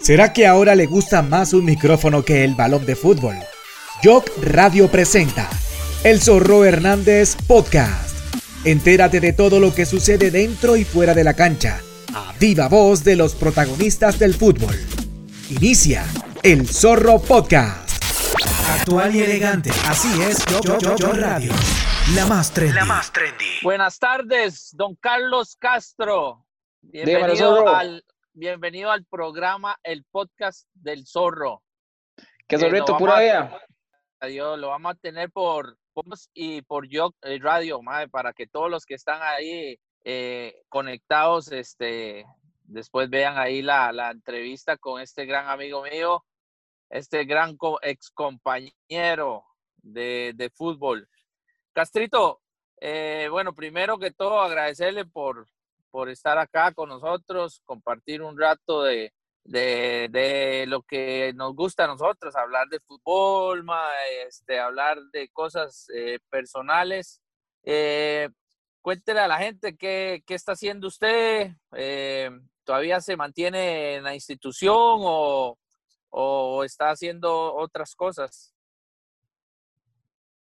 ¿Será que ahora le gusta más un micrófono que el balón de fútbol? Jock Radio presenta El Zorro Hernández Podcast. Entérate de todo lo que sucede dentro y fuera de la cancha, a viva voz de los protagonistas del fútbol. Inicia El Zorro Podcast. Actual y elegante, así es Jock Radio. La más trendy. La más trendy. Buenas tardes, don Carlos Castro. Bienvenido al, bienvenido al programa, el podcast del zorro. Qué zorrito, pura vida. Adiós, lo vamos a tener por y por yo eh, radio, madre, para que todos los que están ahí eh, conectados, este, después vean ahí la, la, entrevista con este gran amigo mío, este gran ex compañero de, de fútbol. Castrito, eh, bueno, primero que todo agradecerle por, por estar acá con nosotros, compartir un rato de, de, lo que nos gusta a nosotros, hablar de fútbol, este, hablar de cosas eh, personales. Eh, cuéntele a la gente qué, qué está haciendo usted, eh, todavía se mantiene en la institución o, o está haciendo otras cosas.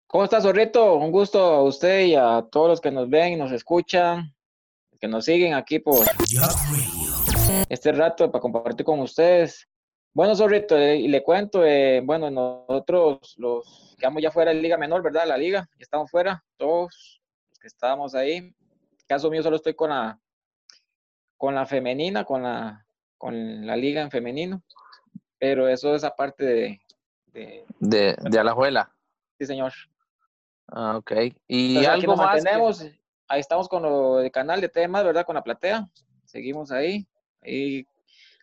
¿Cómo está, Zorrito? Un gusto a usted y a todos los que nos ven y nos escuchan que nos siguen aquí por este rato para compartir con ustedes. Bueno, Zorrito, eh, y le cuento, eh, bueno, nosotros los quedamos ya fuera de Liga Menor, ¿verdad? La Liga, estamos fuera, todos los que estábamos ahí. En caso mío solo estoy con la, con la femenina, con la, con la Liga en femenino, pero eso es aparte de... De, de, de Alajuela. Sí, señor. Ah, ok. ¿Y algo más? Ahí estamos con lo canal de temas, ¿verdad? Con la platea. Seguimos ahí. Y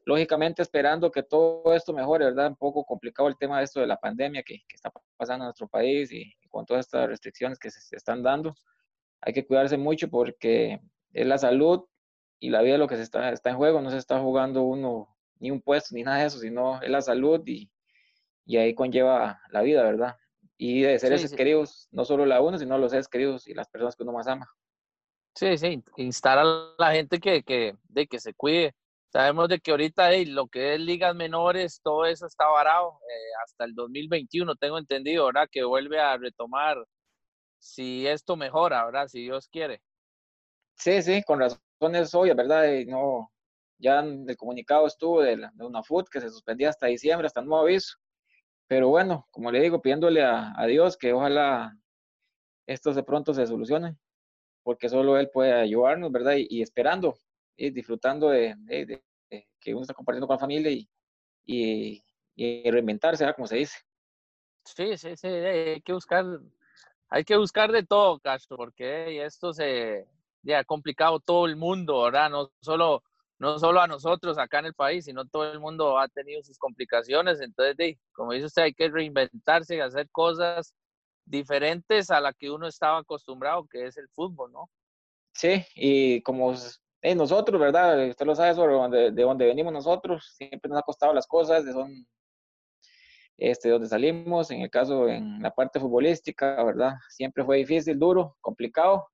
lógicamente esperando que todo esto mejore, ¿verdad? Un poco complicado el tema de esto de la pandemia que, está pasando en nuestro país y, con todas estas restricciones que se, están dando. Hay que cuidarse mucho porque es la salud y la vida lo que se está, está en juego. No se está jugando uno ni un puesto ni nada de eso, sino es la salud y, y ahí conlleva la vida, ¿verdad? Y de seres queridos, no solo la uno, sino los seres queridos y las personas que uno más ama. Sí, sí, instar a la gente que, que, de que se cuide. Sabemos de que ahorita lo que es ligas menores, todo eso está varado eh, hasta el 2021, tengo entendido, ¿verdad? Que vuelve a retomar si esto mejora, ¿verdad? Si Dios quiere. Sí, sí, con razones obvias, ¿verdad? no, ya el comunicado estuvo de, de una FUT que se suspendía hasta diciembre, hasta nuevo aviso. Pero bueno, como le digo, pidiéndole a, a Dios que ojalá esto de pronto se solucione porque solo Él puede ayudarnos, ¿verdad? Y, esperando, y disfrutando de, que uno está compartiendo con la familia y, y, reinventarse, ¿verdad? Como se dice. Sí, sí, sí, hay que buscar, hay que buscar de todo, Castro, porque esto se ya ha complicado todo el mundo, ¿verdad? No solo, no solo a nosotros acá en el país, sino todo el mundo ha tenido sus complicaciones. Entonces, como dice usted, hay que reinventarse y hacer cosas diferentes a la que uno estaba acostumbrado, que es el fútbol, ¿no? Sí, y como nosotros, ¿verdad? Usted lo sabe sobre donde, de dónde venimos nosotros, siempre nos ha costado las cosas, de este, donde salimos, en el caso, en la parte futbolística, ¿verdad? Siempre fue difícil, duro, complicado,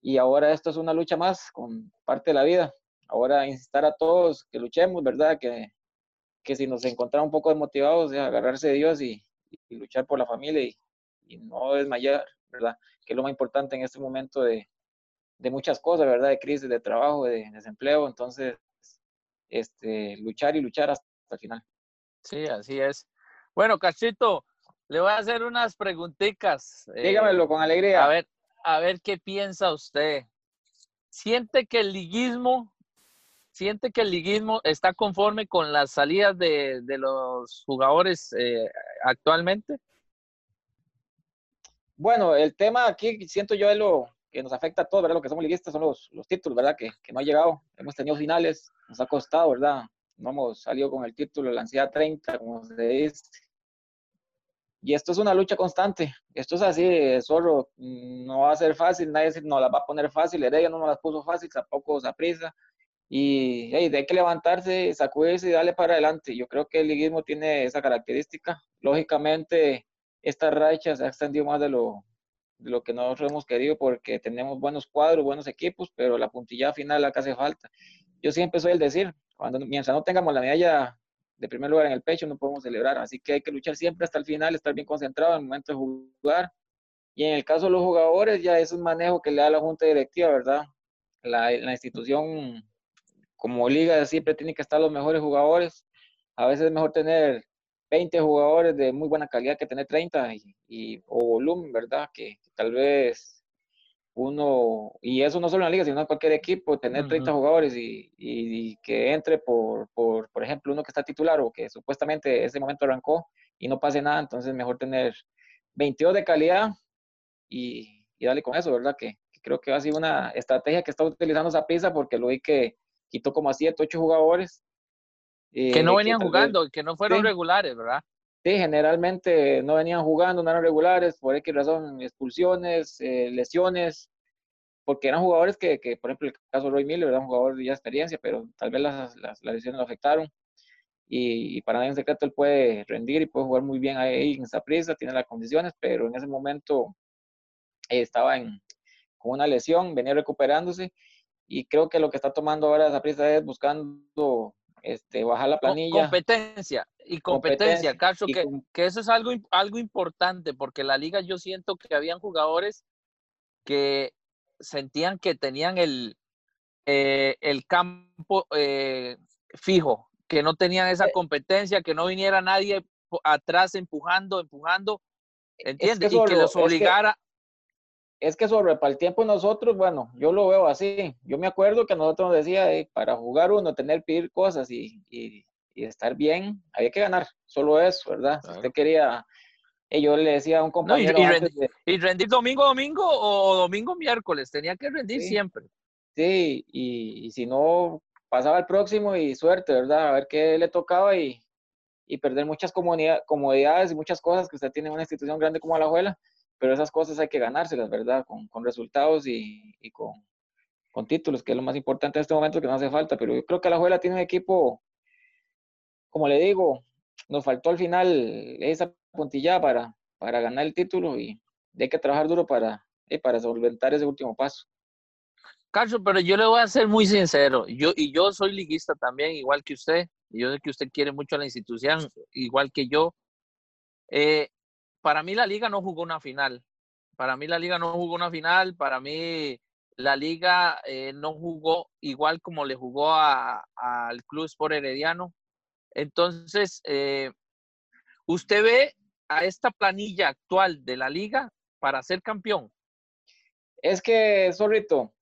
y ahora esto es una lucha más con parte de la vida. Ahora instar a todos que luchemos, ¿verdad? Que, que si nos encontramos un poco desmotivados, agarrarse de Dios y, y luchar por la familia y, y no desmayar, ¿verdad? Que es lo más importante en este momento de, de muchas cosas, ¿verdad? De crisis, de trabajo, de desempleo. Entonces, este, luchar y luchar hasta el final. Sí, así es. Bueno, Cachito, le voy a hacer unas preguntitas. Eh, Dígamelo con alegría. A ver, a ver qué piensa usted. ¿Siente que el liguismo, siente que el liguismo está conforme con las salidas de, de los jugadores eh, actualmente? Bueno, el tema aquí siento yo es lo que nos afecta a todos, ¿verdad? Lo que somos liguistas son los, los títulos, ¿verdad? Que, que, no ha llegado. Hemos tenido finales, nos ha costado, ¿verdad? No hemos salido con el título la ansiedad 30, como se dice. Y esto es una lucha constante. Esto es así, solo no va a ser fácil, nadie nos las va a poner fácil. Heredia no nos las puso fácil, tampoco prisa. Y hey, hay que levantarse, sacudirse y darle para adelante. Yo creo que el liguismo tiene esa característica. Lógicamente, esta racha se ha extendido más de lo, lo que nosotros hemos querido porque tenemos buenos cuadros, buenos equipos, pero la puntilla final la hace falta. Yo siempre soy el decir, cuando, mientras no tengamos la medalla de primer lugar en el pecho no podemos celebrar. Así que hay que luchar siempre hasta el final, estar bien concentrado en el momento de jugar. Y en el caso de los jugadores, ya es un manejo que le da la junta directiva, ¿verdad? La, la institución, como liga, siempre tiene que estar los mejores jugadores. A veces es mejor tener 20 jugadores de muy buena calidad que tener 30 y, o volumen, ¿verdad? Que, tal vez uno, y eso no solo en la liga, sino en cualquier equipo, tener 30 jugadores y, y, que entre por, por, por ejemplo, uno que está titular o que supuestamente ese momento arrancó y no pase nada, entonces mejor tener 22 de calidad y, y darle con eso, ¿verdad? Que, creo que ha sido una estrategia que está utilizando esa pizza porque lo vi que quitó como a 7, 8 jugadores que no venían jugando, que no fueron regulares, ¿verdad? Sí, generalmente no venían jugando, no eran regulares, por X razón, expulsiones, eh, lesiones, porque eran jugadores que, que, por ejemplo, el caso de Roy Miller, era un jugador de ya experiencia, pero tal vez las, las, lesiones lo afectaron. Y, para nadie en secreto él puede rendir y puede jugar muy bien ahí en esa prisa, tiene las condiciones, pero en ese momento estaba en, con una lesión, venía recuperándose y creo que lo que está tomando ahora esa prisa es buscando este, bajar la planilla. Competencia y competencia, Caso, que, que, eso es algo, algo importante porque la liga yo siento que habían jugadores que sentían que tenían el, eh, el campo eh, fijo, que no tenían esa eh competencia, que no viniera nadie atrás empujando, empujando, ¿entiendes? y que los obligara, es que sobre para el tiempo nosotros, bueno, yo lo veo así. Yo me acuerdo que nosotros nos decía, para jugar uno, tener, pedir cosas y, y, estar bien, había que ganar. Solo eso, ¿verdad? Si usted quería, y yo le decía a un compañero. y, rendir, domingo, domingo o domingo, miércoles, tenía que rendir siempre. Sí, y, si no, pasaba el próximo y suerte, ¿verdad? A ver qué le tocaba y, y perder muchas comodidades y muchas cosas que usted tiene en una institución grande como la Alajuela pero esas cosas hay que ganárselas, ¿verdad? Con, con resultados y, y con, con, títulos, que es lo más importante en este momento que no hace falta. Pero yo creo que la Juela tiene un equipo, como le digo, nos faltó al final esa puntilla para, para ganar el título y hay que trabajar duro para, eh, para solventar ese último paso. Carlos, pero yo le voy a ser muy sincero, yo, y yo soy liguista también, igual que usted, y yo sé que usted quiere mucho a la institución, igual que yo. Eh, para mí la liga no jugó una final. Para mí la liga no jugó una final. Para mí la liga eh, no jugó igual como le jugó al Club Sport Herediano. Entonces, eh, ¿usted ve a esta planilla actual de la liga para ser campeón? Es que, Zorrito,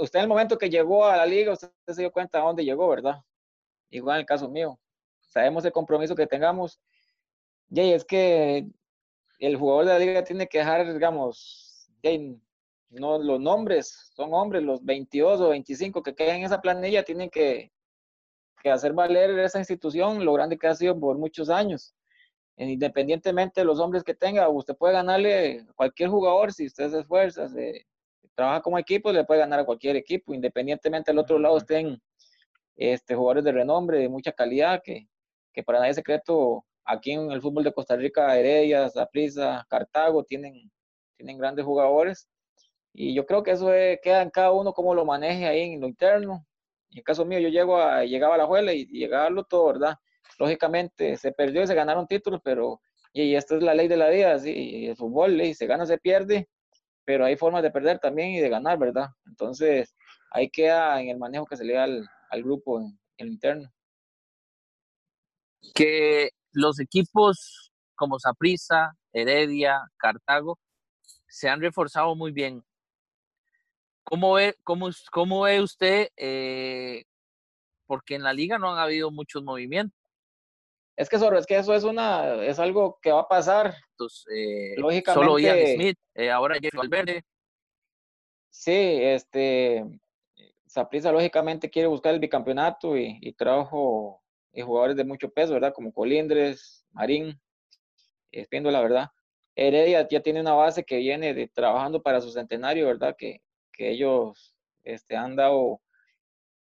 usted en el momento que llegó a la liga, usted se dio cuenta a dónde llegó, ¿verdad? Igual en el caso mío. Sabemos el compromiso que tengamos ya, es que el jugador de la liga tiene que dejar, digamos, no los nombres, son hombres, los 22 o 25 que quedan en esa planilla tienen que, que hacer valer esa institución, lo grande que ha sido por muchos años. Independientemente de los hombres que tenga, usted puede ganarle a cualquier jugador si usted se esfuerza, se, trabaja como equipo, le puede ganar a cualquier equipo, independientemente del otro lado estén este, jugadores de renombre, de mucha calidad, que, que para nadie es secreto Aquí en el fútbol de Costa Rica, Heredia, Zaprisa, Cartago tienen, tienen grandes jugadores. Y yo creo que eso queda en cada uno cómo lo maneje ahí en lo interno. En el caso mío, yo llego a, llegaba a la juela y, llegaba a todo, ¿verdad? Lógicamente se perdió y se ganaron títulos, pero y, esta es la ley de la vida, ¿sí? el fútbol, y se gana, se pierde, pero hay formas de perder también y de ganar, ¿verdad? Entonces, ahí queda en el manejo que se le da al, al grupo en, en el interno. Que los equipos como Saprissa, Heredia, Cartago se han reforzado muy bien. ¿Cómo ve, cómo, cómo ve usted? Eh, porque en la liga no han habido muchos movimientos. Es que, es que eso es una es algo que va a pasar. Entonces, eh, Lógicamente, solo Ian Smith, eh, ahora Jeff Valverde. Sí, este Saprissa lógicamente quiere buscar el bicampeonato y, y trajo jugadores de mucho peso, ¿verdad? Como Colindres, Marín, la ¿verdad? Heredia ya tiene una base que viene de, trabajando para su centenario, ¿verdad? Que, que ellos este, han dado,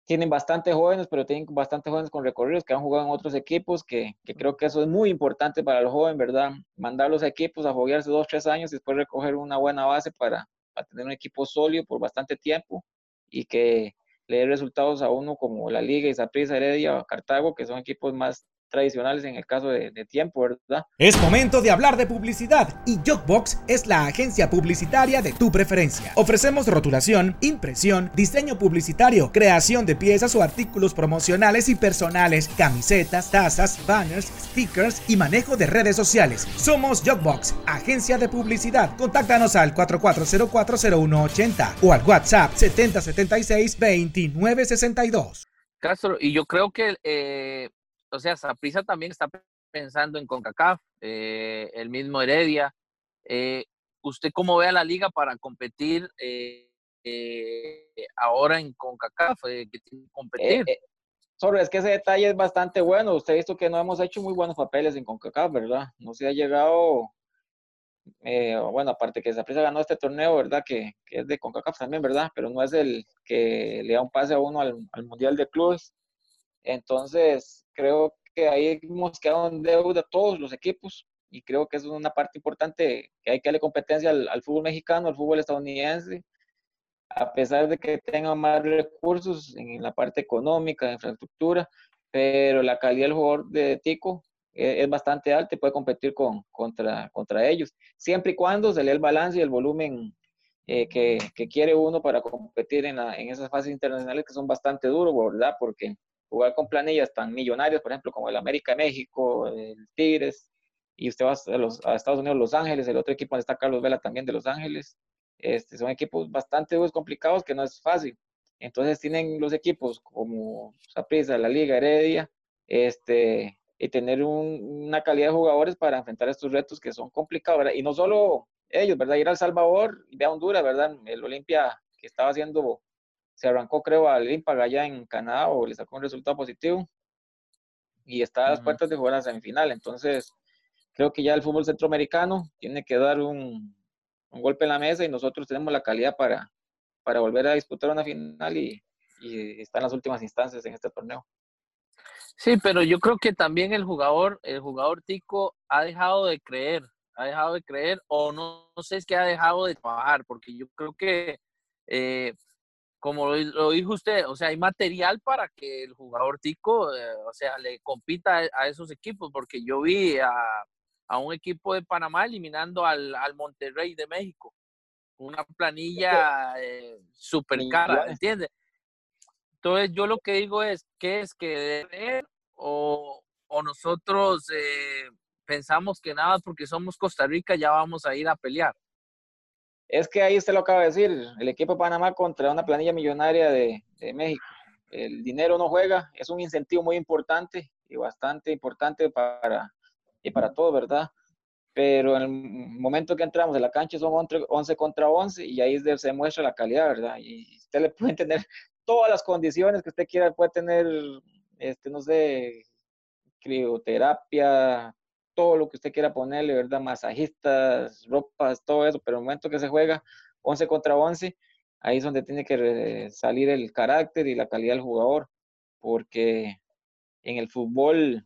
tienen bastantes jóvenes, pero tienen bastantes jóvenes con recorridos que han jugado en otros equipos, que, que creo que eso es muy importante para los jóvenes, ¿verdad? Mandar los equipos a jugarse dos, tres años y después recoger una buena base para, para tener un equipo sólido por bastante tiempo y que le dé resultados a uno como la Liga, Isaprisa, Heredia, Cartago, que son equipos más tradicionales en el caso de, tiempo, ¿verdad? Es momento de hablar de publicidad y Jogbox es la agencia publicitaria de tu preferencia. Ofrecemos rotulación, impresión, diseño publicitario, creación de piezas o artículos promocionales y personales, camisetas, tazas, banners, stickers y manejo de redes sociales. Somos Jogbox, agencia de publicidad. Contáctanos al 44040180 o al WhatsApp 7076-2962. Castro, y yo creo que eh, o sea, Saprisa también está pensando en CONCACAF, eh, el mismo Heredia. Eh, ¿Usted cómo ve a la liga para competir eh, ahora en CONCACAF? que tiene que competir. sobre, es que ese detalle es bastante bueno. Usted ha visto que no hemos hecho muy buenos papeles en CONCACAF, ¿verdad? No se ha llegado, bueno, aparte que Saprisa ganó este torneo, ¿verdad? Que, es de CONCACAF también, ¿verdad? Pero no es el que le da un pase a uno al, al Mundial de Clubes. Entonces, creo que ahí hemos quedado en deuda todos los equipos y creo que es una parte importante que hay que darle competencia al, fútbol mexicano, al fútbol estadounidense, a pesar de que tengan más recursos en la parte económica, de infraestructura, pero la calidad del jugador de Tico es, bastante alta y puede competir con, contra, contra ellos, siempre y cuando se le el balance y el volumen eh, que, que, quiere uno para competir en, en esas fases internacionales que son bastante duros, ¿verdad? Porque jugar con planillas tan millonarias, por ejemplo, como el América México, el Tigres, y usted va a, los, a Estados Unidos, Los Ángeles, el otro equipo donde está Carlos Vela también de Los Ángeles, este, son equipos bastante complicados que no es fácil. Entonces tienen los equipos como Saprissa, la Liga Heredia, este, y tener una calidad de jugadores para enfrentar estos retos que son complicados, ¿verdad? Y no solo ellos, ¿verdad? Ir al Salvador y a Honduras, ¿verdad? El Olimpia que estaba haciendo se arrancó creo al Impact allá en Canadá o le sacó un resultado positivo y está a las puertas de jugar a la semifinal. Entonces, creo que ya el fútbol centroamericano tiene que dar un, un golpe en la mesa y nosotros tenemos la calidad para, para volver a disputar una final y, y está en las últimas instancias en este torneo. Sí, pero yo creo que también el jugador, el jugador tico ha dejado de creer, ha dejado de creer o no, no sé es que ha dejado de trabajar, porque yo creo que eh, como lo, dijo usted, o sea, hay material para que el jugador tico, eh, o sea, le compita a esos equipos, porque yo vi a, un equipo de Panamá eliminando al, Monterrey de México, una planilla eh, súper cara, ¿entiendes? Entonces yo lo que digo es, ¿qué es que debe o, o nosotros eh, pensamos que nada porque somos Costa Rica ya vamos a ir a pelear? Es que ahí usted lo acaba de decir, el equipo de Panamá contra una planilla millonaria de, México. El dinero no juega, es un incentivo muy importante y bastante importante para, y para todo, ¿verdad? Pero en el momento que entramos en la cancha son 11 contra 11 y ahí se muestra la calidad, ¿verdad? Y usted le puede tener todas las condiciones que usted quiera, puede tener, este, no sé, crioterapia, todo lo que usted quiera ponerle, ¿verdad? Masajistas, ropas, todo eso, pero en el momento que se juega 11 contra 11, ahí es donde tiene que salir el carácter y la calidad del jugador, porque en el fútbol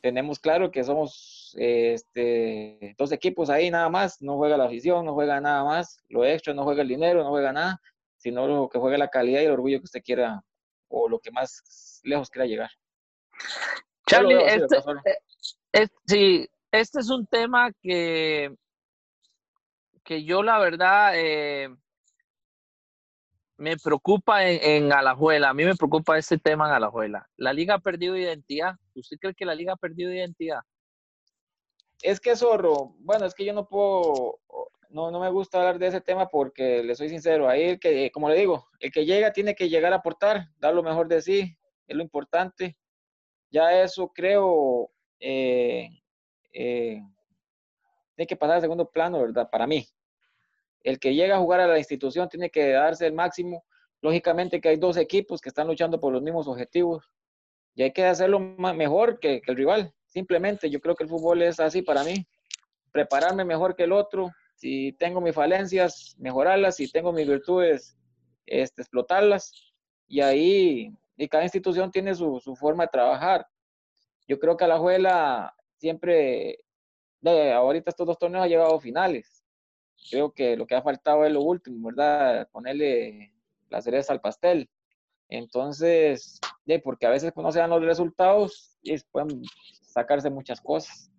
tenemos claro que somos este, dos equipos ahí nada más, no juega la afición, no juega nada más, lo extra, no juega el dinero, no juega nada, sino lo que juega la calidad y el orgullo que usted quiera o lo que más lejos quiera llegar. Charlie, sí, este es un tema que, que yo la verdad eh, me preocupa en, en, Alajuela. A mí me preocupa este tema en Alajuela. La liga ha perdido identidad. ¿Usted cree que la liga ha perdido identidad? Es que zorro, bueno, es que yo no puedo, no, no me gusta hablar de ese tema porque le soy sincero, ahí el que, como le digo, el que llega tiene que llegar a aportar, dar lo mejor de sí, es lo importante. Ya eso creo eh, tiene que pasar al segundo plano, ¿verdad? Para mí. El que llega a jugar a la institución tiene que darse el máximo. Lógicamente que hay dos equipos que están luchando por los mismos objetivos y hay que hacerlo mejor que, el rival. Simplemente yo creo que el fútbol es así para mí. Prepararme mejor que el otro. Si tengo mis falencias, mejorarlas. Si tengo mis virtudes, este, explotarlas. Y ahí, y cada institución tiene su forma de trabajar. Yo creo que Alajuela siempre, de, ahorita estos dos torneos ha llegado a finales. Creo que lo que ha faltado es lo último, ¿verdad? Ponerle la cereza al pastel. Entonces, porque a veces cuando se dan los resultados, pueden sacarse muchas cosas.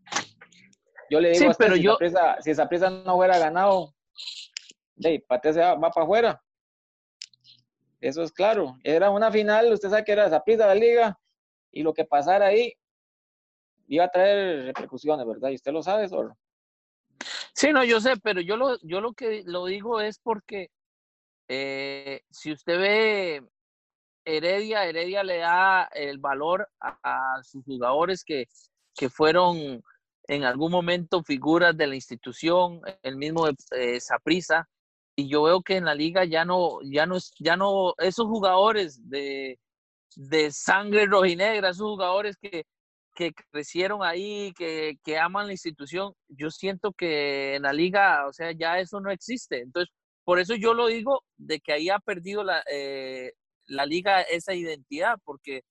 Yo le digo, pero si, yo... si esa prisa no hubiera ganado, de Pate se va, para afuera. Eso es claro. Era una final, usted sabe que era esa prisa de la liga, y lo que pasara ahí iba a traer repercusiones, ¿verdad? Y usted lo sabe, solo. Sí, no, yo sé, pero yo lo, yo lo que lo digo es porque eh, si usted ve Heredia, Heredia le da el valor a, sus jugadores que, que, fueron en algún momento figuras de la institución, el mismo eh, Saprisa, y yo veo que en la liga ya no, ya no, ya no, esos jugadores de, de sangre rojinegra, esos jugadores que, que crecieron ahí, que, que, aman la institución, yo siento que en la liga, o sea, ya eso no existe. Entonces, por eso yo lo digo de que ahí ha perdido la, eh, la liga esa identidad, porque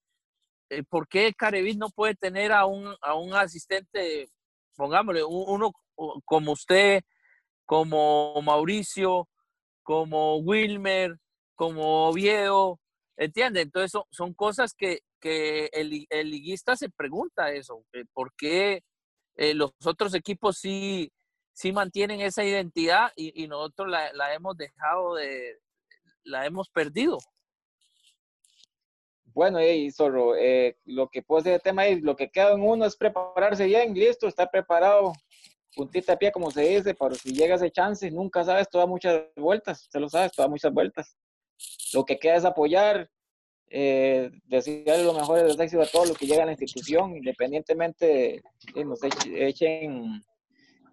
eh, ¿por qué Carevis no puede tener a un, a un asistente, pongámosle, uno como usted, como Mauricio, como Wilmer, como Oviedo, ¿entiende? Entonces son, son cosas que, que el, el, liguista se pregunta eso, eh, ¿por qué eh, los otros equipos sí, sí mantienen esa identidad y, y nosotros la, la, hemos dejado de, la hemos perdido? Bueno, y solo eh, lo que puede ser el tema es, lo que queda en uno es prepararse bien, listo, está preparado, puntita de pie, como se dice, para si llega ese chance, nunca sabes, todas muchas vueltas, se lo sabes, todas muchas vueltas. Lo que queda es apoyar, eh, desearle lo mejor de éxito a todos los que llegan a la institución, independientemente de nos echen,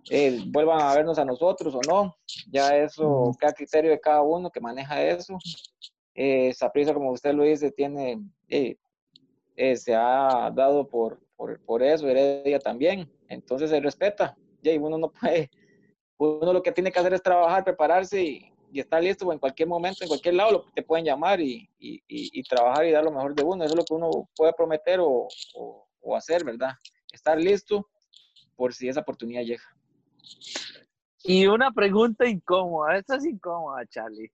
eh, vuelvan a vernos a nosotros o no, ya eso queda criterio de cada uno que maneja eso. Eh, esa prisa, como usted lo dice, tiene, eh, eh, se ha dado por, por, por, eso, Heredia también, entonces se respeta, y uno no puede, uno lo que tiene que hacer es trabajar, prepararse y, y estar listo en cualquier momento, en cualquier lado, te pueden llamar y, y, y, trabajar y dar lo mejor de uno. Eso es lo que uno puede prometer o, o, hacer, ¿verdad? Estar listo por si esa oportunidad llega. Y una pregunta incómoda, esta es incómoda, Charlie.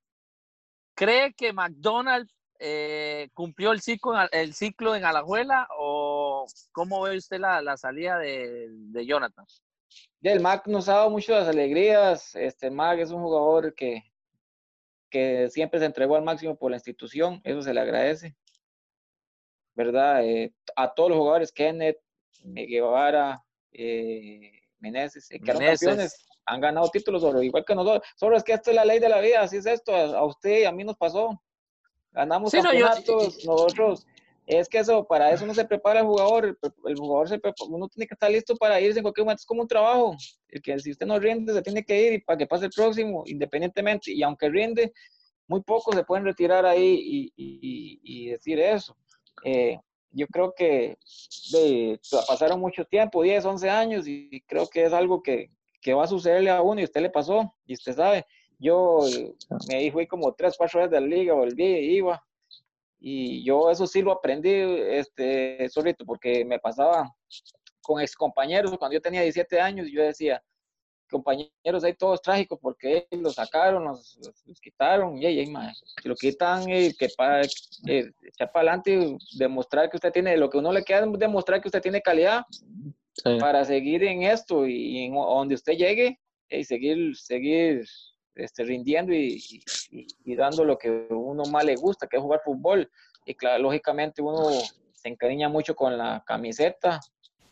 ¿Cree que McDonald's eh, cumplió el ciclo, el ciclo en Alajuela o cómo ve usted la, la salida de, de Jonathan? el Mac nos ha dado muchas alegrías. Este Mac es un jugador que, que siempre se entregó al máximo por la institución, eso se le agradece. ¿Verdad? Eh, a todos los jugadores, Kenneth, Guevara, eh, Meneses, que campeones, han ganado títulos, solo, igual que nosotros. Solo es que esto es la ley de la vida, así es esto, a, usted y a mí nos pasó. Ganamos campeonatos, nosotros es que eso, para eso no se prepara el jugador, el, jugador se uno tiene que estar listo para irse en cualquier momento, es como un trabajo, el que si usted no rinde se tiene que ir para que pase el próximo, independientemente, y aunque rinde, muy pocos se pueden retirar ahí y, y, y decir eso. Eh, yo creo que pasaron mucho tiempo, 10, 11 años, y creo que es algo que, que va a sucederle a uno y usted le pasó, y usted sabe, yo me fui como 3, 4 veces de la liga, volví, iba, y yo eso sí lo aprendí, este, solito, porque me pasaba con ex compañeros cuando yo tenía 17 años y yo decía, compañeros ahí todos trágicos porque los sacaron, los, quitaron, y ahí, lo quitan, y que para echar para adelante, demostrar que usted tiene, lo que uno le queda es demostrar que usted tiene calidad para seguir en esto y, en donde usted llegue y seguir, seguir este, rindiendo y, dando lo que uno más le gusta, que es jugar fútbol. Y claro, lógicamente uno se encariña mucho con la camiseta,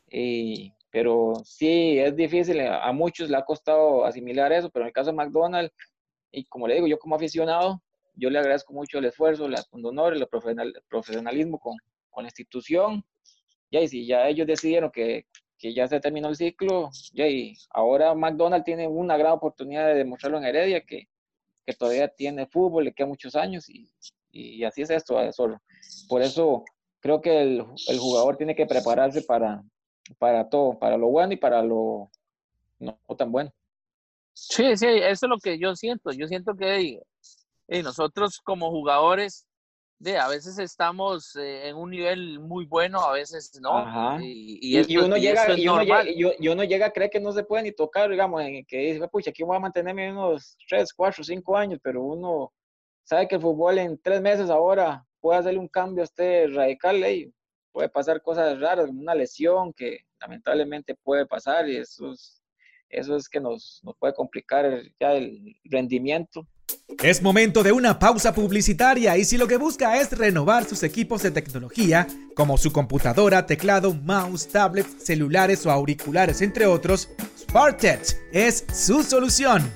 y, pero sí, es difícil, a muchos le ha costado asimilar eso, pero en el caso de McDonald's, y como le digo, yo como aficionado, yo le agradezco mucho el esfuerzo, el honor, el profesionalismo con, con la institución. Y si ya ellos decidieron que, que ya se terminó el ciclo, y ahora McDonald's tiene una gran oportunidad de demostrarlo en Heredia, que, que todavía tiene fútbol, le queda muchos años, y, y así es esto, solo. Por eso creo que el, el, jugador tiene que prepararse para, para todo, para lo bueno y para lo no, tan bueno. Sí, sí, eso es lo que yo siento. Yo siento que y nosotros como jugadores de a veces estamos eh, en un nivel muy bueno, a veces no. Y, uno llega, y, uno llega, a creer que no se puede ni tocar, digamos, en que dice, pucha, aquí voy a mantenerme unos 3, 4, 5 años, pero uno sabe que el fútbol en tres meses ahora puede hacerle un cambio a este radical, puede pasar cosas raras, una lesión que lamentablemente puede pasar y eso es, eso es que nos, nos puede complicar ya el rendimiento. Es momento de una pausa publicitaria y si lo que busca es renovar sus equipos de tecnología, como su computadora, teclado, mouse, tablet, celulares o auriculares, entre otros, SparkTech es su solución.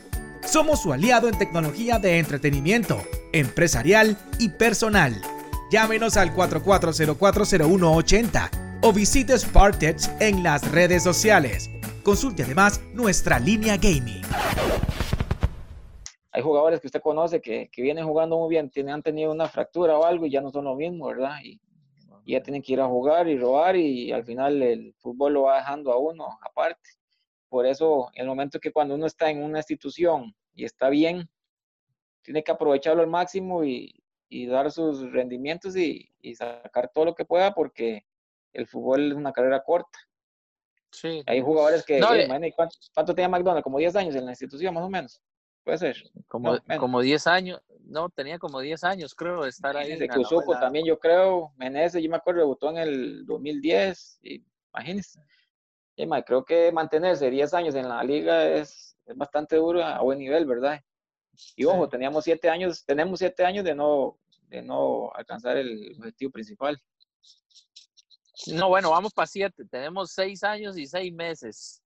Somos su aliado en tecnología de entretenimiento, empresarial y personal. Llámenos al 44040180 o visite SparkTech en las redes sociales. Consulte además nuestra línea gaming hay jugadores que usted conoce que, que vienen jugando muy bien, tienen, han tenido una fractura o algo y ya no son lo mismo, ¿verdad? Y, ya tienen que ir a jugar y robar y al final el fútbol lo va dejando a uno aparte. Por eso, el momento que cuando uno está en una institución y está bien, tiene que aprovecharlo al máximo y, y dar sus rendimientos y, y, sacar todo lo que pueda porque el fútbol es una carrera corta. Sí. Hay jugadores que, eh, ¿cuánto, ¿cuánto, tenía McDonald's? Como 10 años en la institución, más o menos. Puede ser. Como, como 10 años, no, tenía como 10 años, creo, de estar ahí. De Cusuco también, yo creo, Meneses, yo me acuerdo, debutó en el 2010, y, imagínense. Y, creo que mantenerse 10 años en la liga es, es bastante duro a buen nivel, ¿verdad? Y ojo, teníamos 7 años, tenemos 7 años de no, de no alcanzar el objetivo principal. No, bueno, vamos para 7, tenemos 6 años y 6 meses,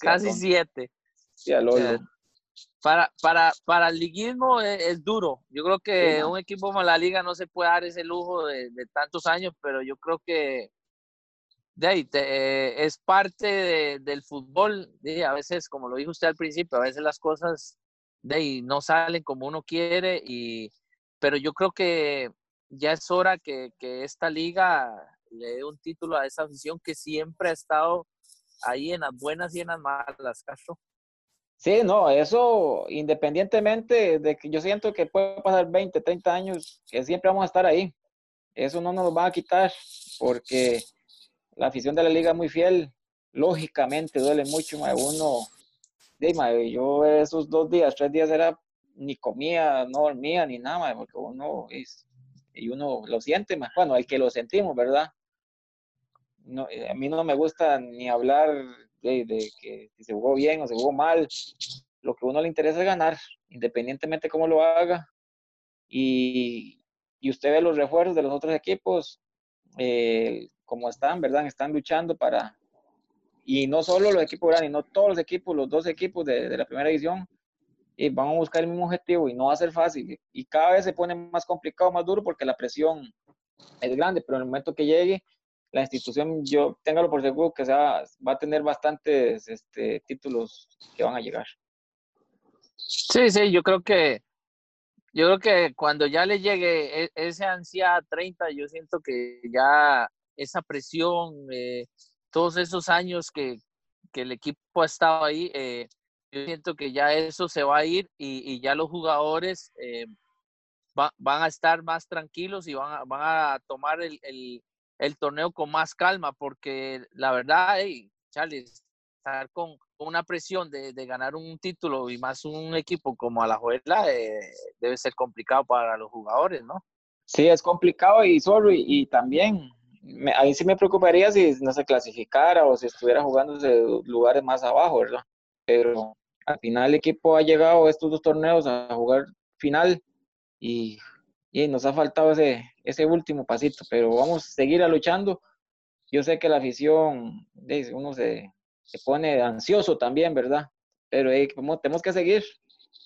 casi 7. Sí, al para, para, para el liguismo es, duro. Yo creo que un equipo como la liga no se puede dar ese lujo de, tantos años, pero yo creo que de ahí, es parte del fútbol. a veces, como lo dijo usted al principio, a veces las cosas de ahí no salen como uno quiere, y, pero yo creo que ya es hora que, que esta liga le dé un título a esa afición que siempre ha estado ahí en las buenas y en las malas, Castro. Sí, no, eso independientemente de que yo siento que puede pasar 20, 30 años, que siempre vamos a estar ahí. Eso no nos va a quitar porque la afición de la liga es muy fiel. Lógicamente duele mucho, mae, uno, de, yo esos dos días, tres días era ni comía, no dormía ni nada, porque uno es, y uno lo siente, más bueno, el que lo sentimos, ¿verdad? No, a mí no me gusta ni hablar de, que si se jugó bien o se jugó mal. Lo que a uno le interesa es ganar, independientemente cómo lo haga. Y, y usted ve los refuerzos de los otros equipos, eh, como están, ¿verdad? Están luchando para, y no solo los equipos grandes, no todos los equipos, los dos equipos de, de la primera división, y van a buscar el mismo objetivo y no va a ser fácil. Y cada vez se pone más complicado, más duro porque la presión es grande, pero en el momento que llegue, la institución, yo téngalo por seguro que sea, va a tener bastantes este, títulos que van a llegar. Sí, sí, yo creo que yo creo que cuando ya le llegue e, ese ansia 30, yo siento que ya esa presión, eh, todos esos años que, que, el equipo ha estado ahí, eh, yo siento que ya eso se va a ir y, y ya los jugadores eh, van a estar más tranquilos y van a, van a tomar el, el torneo con más calma, porque la verdad, hey, Charlie, estar con una presión de, ganar un título y más un equipo como Alajuela eh, debe ser complicado para los jugadores, ¿no? Sí, es complicado y sorry, y también ahí sí me preocuparía si no se clasificara o si estuviera jugando de lugares más abajo, ¿verdad? Pero al final el equipo ha llegado a estos dos torneos a jugar final y y nos ha faltado ese, ese último pasito, pero vamos a seguir luchando. Yo sé que la afición, uno se, se pone ansioso también, ¿verdad? Pero tenemos que seguir.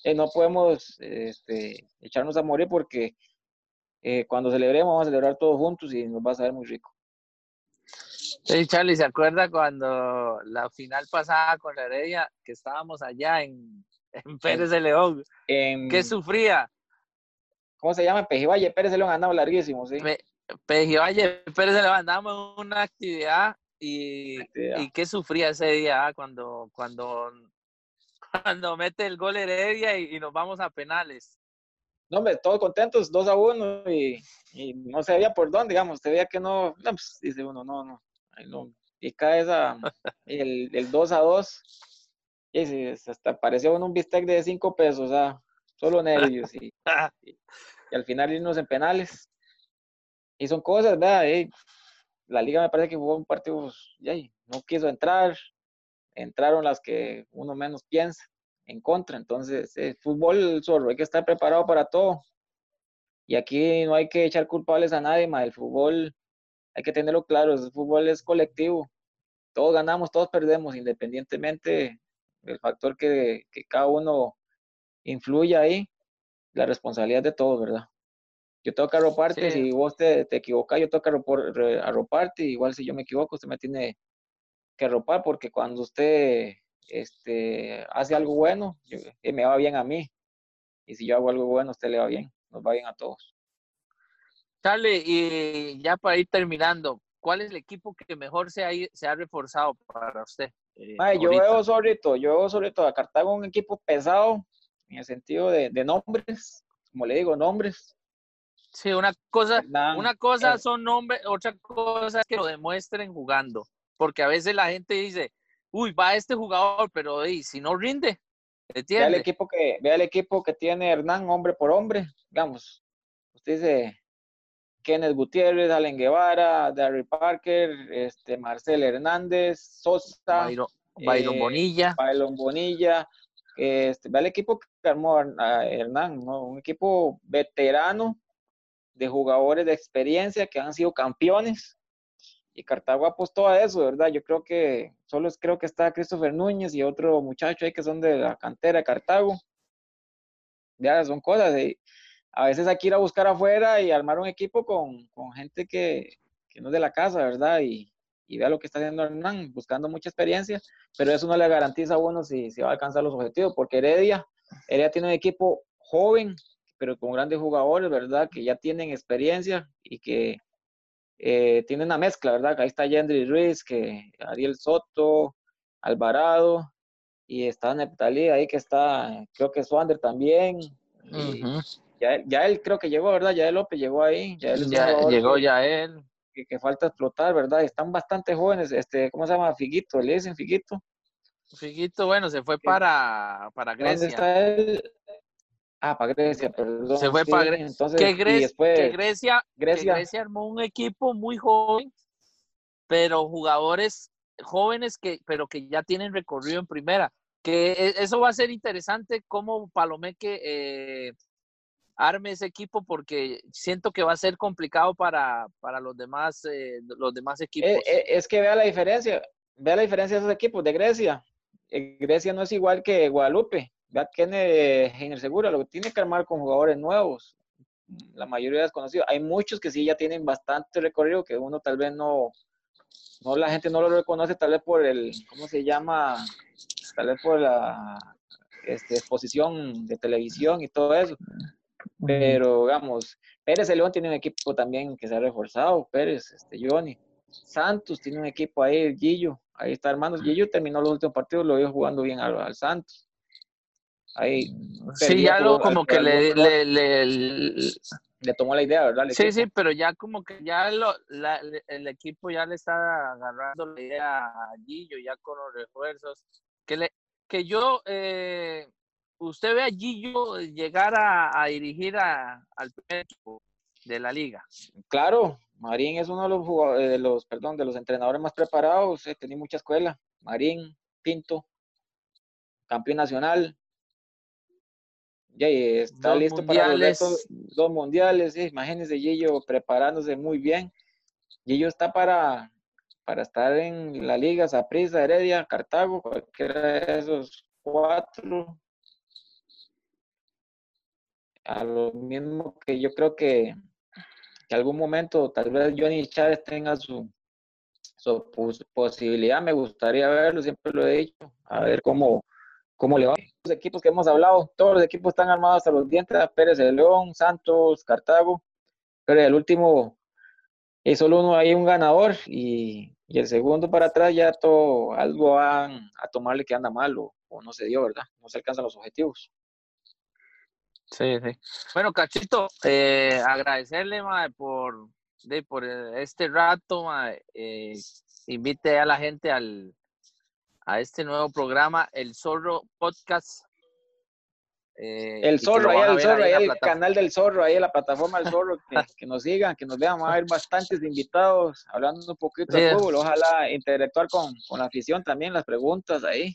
Eh, no podemos este, echarnos a morir porque eh, cuando celebremos vamos a celebrar todos juntos y nos va a saber muy rico. Sí, Charlie, ¿se acuerda cuando la final pasada con la Heredia, que estábamos allá en, en Pérez de León? En, ¿Qué sufría? ¿Cómo se llama? Pejivalle Pérez se lo han ganado larguísimo, sí. Pejivalle Pérez se lo ganamos en una actividad y, y qué sufría ese día ah, cuando, cuando, cuando mete el gol Heredia y, nos vamos a penales. No, hombre, todos contentos, 2 a 1 y, y, no sabía por dónde, digamos, se veía que no, no pues, dice uno, no, no, no. Y cae esa, el, el 2 a 2 y hasta pareció un bistec de 5 pesos, o sea, solo nervios y, y, al final irnos en penales. y son cosas, ¿verdad? la liga me parece que jugó un partido, ya, no quiso entrar, entraron las que uno menos piensa en contra. Entonces, el fútbol solo hay que estar preparado para todo. Y aquí no hay que echar culpables a nadie, más el fútbol hay que tenerlo claro, el fútbol es colectivo. Todos ganamos, todos perdemos, independientemente del factor que, que cada uno influya ahí, la responsabilidad de todos, ¿verdad? Yo tengo que arroparte, si vos te, te equivocas, yo tengo que arroparte, igual si yo me equivoco, usted me tiene que arropar, porque cuando usted este, hace algo bueno, eh, me va bien a mí, y si yo hago algo bueno, a usted le va bien, nos va bien a todos. Charlie, y ya para ir terminando, ¿cuál es el equipo que mejor se ha, se ha reforzado para usted? Eh, yo veo solito, yo veo solito a Cartago un equipo pesado en el sentido de, de nombres, como le digo, nombres. Sí, una cosa, una cosa son nombres, otra cosa es que lo demuestren jugando, porque a veces la gente dice, uy, va este jugador, pero si no rinde, vea el equipo que, vea el equipo que tiene Hernán hombre por hombre, digamos, usted dice Kenneth Gutiérrez, Allen Guevara, Darry Parker, este, Marcel Hernández, Sosa, Byron, eh, Bonilla. Byron Bonilla. Este, ve el equipo que armó Hernán, un equipo veterano de jugadores de experiencia que han sido campeones. Y Cartago apostó a eso, ¿verdad? Yo creo que solo creo que está Christopher Núñez y otro muchacho ahí que son de la cantera de Cartago. Ya son cosas. a veces hay que ir a buscar afuera y armar un equipo con, con gente que, que, no es de la casa, ¿verdad? Y, vea lo que está haciendo Hernán, buscando mucha experiencia, pero eso no le garantiza a uno si, si va a alcanzar los objetivos, porque Heredia, Heredia tiene un equipo joven, pero con grandes jugadores, ¿verdad? Que ya tienen experiencia y que eh, tienen una mezcla, ¿verdad? Ahí está Yendry Ruiz, que Ariel Soto, Alvarado, y está Neptalí ahí que está, creo que Swander también. Ya, él creo que llegó, ¿verdad? Ya él López llegó ahí. Ya, llegó ya él. Que, falta explotar, ¿verdad? Están bastante jóvenes. Este, ¿Cómo se llama? Figuito, ¿le dicen Figuito? Figuito, bueno, se fue para, para Grecia. ¿Dónde está él? Ah, para Grecia, perdón. Se fue para Grecia. Entonces, que, Grecia, Grecia, Grecia armó un equipo muy joven, pero jugadores jóvenes que, pero que ya tienen recorrido en primera. Que e, eso va a ser interesante como Palomeque eh, arme ese equipo porque siento que va a ser complicado para, para los, demás, eh, los demás equipos. Eh, eh, es, que vea la diferencia, vea la diferencia de esos equipos de Grecia. Grecia no es igual que Guadalupe. Vea tiene Heiner Segura, lo que tiene que armar con jugadores nuevos. La mayoría desconocidos. Hay muchos que sí ya tienen bastante recorrido, que uno tal vez no, no la gente no lo reconoce, tal vez por el, ¿cómo se llama? Tal vez por la este, exposición de televisión y todo eso. Pero, digamos, Pérez de León tiene un equipo también que se ha reforzado, Pérez, este, Johnny. Santos tiene un equipo ahí, Gillo, ahí está hermanos. Gillo terminó los últimos partidos, lo vio jugando bien al, Santos. Ahí. Sí, ya lo como que le, le, le, le, tomó la idea, ¿verdad? sí, sí, pero ya como que ya lo, la, el equipo ya le está agarrando la idea a Gillo, ya con los refuerzos. Que, le, que yo, eh, usted ve a Gillo llegar a, dirigir al primer equipo de la liga. Claro, Marín es uno de los, de los, perdón, de los entrenadores más preparados, eh, tenía mucha escuela. Marín, Pinto, campeón nacional. Ya está listo para los dos mundiales. imagínense Gillo preparándose muy bien. Gillo está para, para estar en la liga, Saprissa, Heredia, Cartago, cualquiera de esos cuatro a lo mismo que yo creo que, que algún momento tal vez Johnny Chávez tenga su, su posibilidad, me gustaría verlo, siempre lo he dicho, a ver cómo, cómo le va. Los equipos que hemos hablado, todos los equipos están armados hasta los dientes, Pérez León, Santos, Cartago, pero el último es solo uno hay un ganador y, y, el segundo para atrás ya todo algo van a tomarle que anda mal o, o no se dio, ¿verdad? No se alcanzan los objetivos. Sí, sí. Bueno, Cachito, eh, agradecerle por, de, por este rato. Eh, invite a la gente al, a este nuevo programa, El Zorro Podcast. Eh, el zorro, ahí el zorro, ahí el canal del zorro, ahí la plataforma del zorro, que, nos sigan, que nos vean, va a haber bastantes invitados hablando un poquito de fútbol, ojalá interactuar con, con la afición también, las preguntas ahí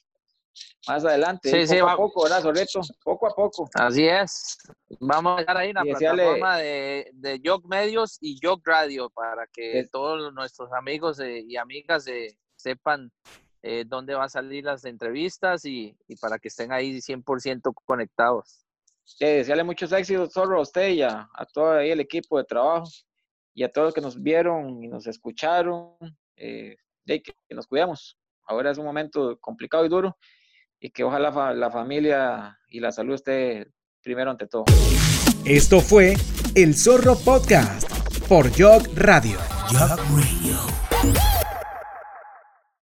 más adelante. Sí, poco sí, a poco, ¿verdad, Sorreto? Poco a poco. Así es. Vamos a dejar ahí la plataforma de, de Medios y Jog Radio para que todos nuestros amigos eh, y amigas eh, sepan eh, dónde va a salir las entrevistas y, y para que estén ahí 100% conectados. Sí, desearle muchos éxitos, Zorro, a usted y a, todo ahí el equipo de trabajo y a todos los que nos vieron y nos escucharon. de que nos cuidemos. Ahora es un momento complicado y duro y que ojalá la familia y la salud esté primero ante todo. Esto fue El Zorro Podcast por Jog Radio. Jog Radio.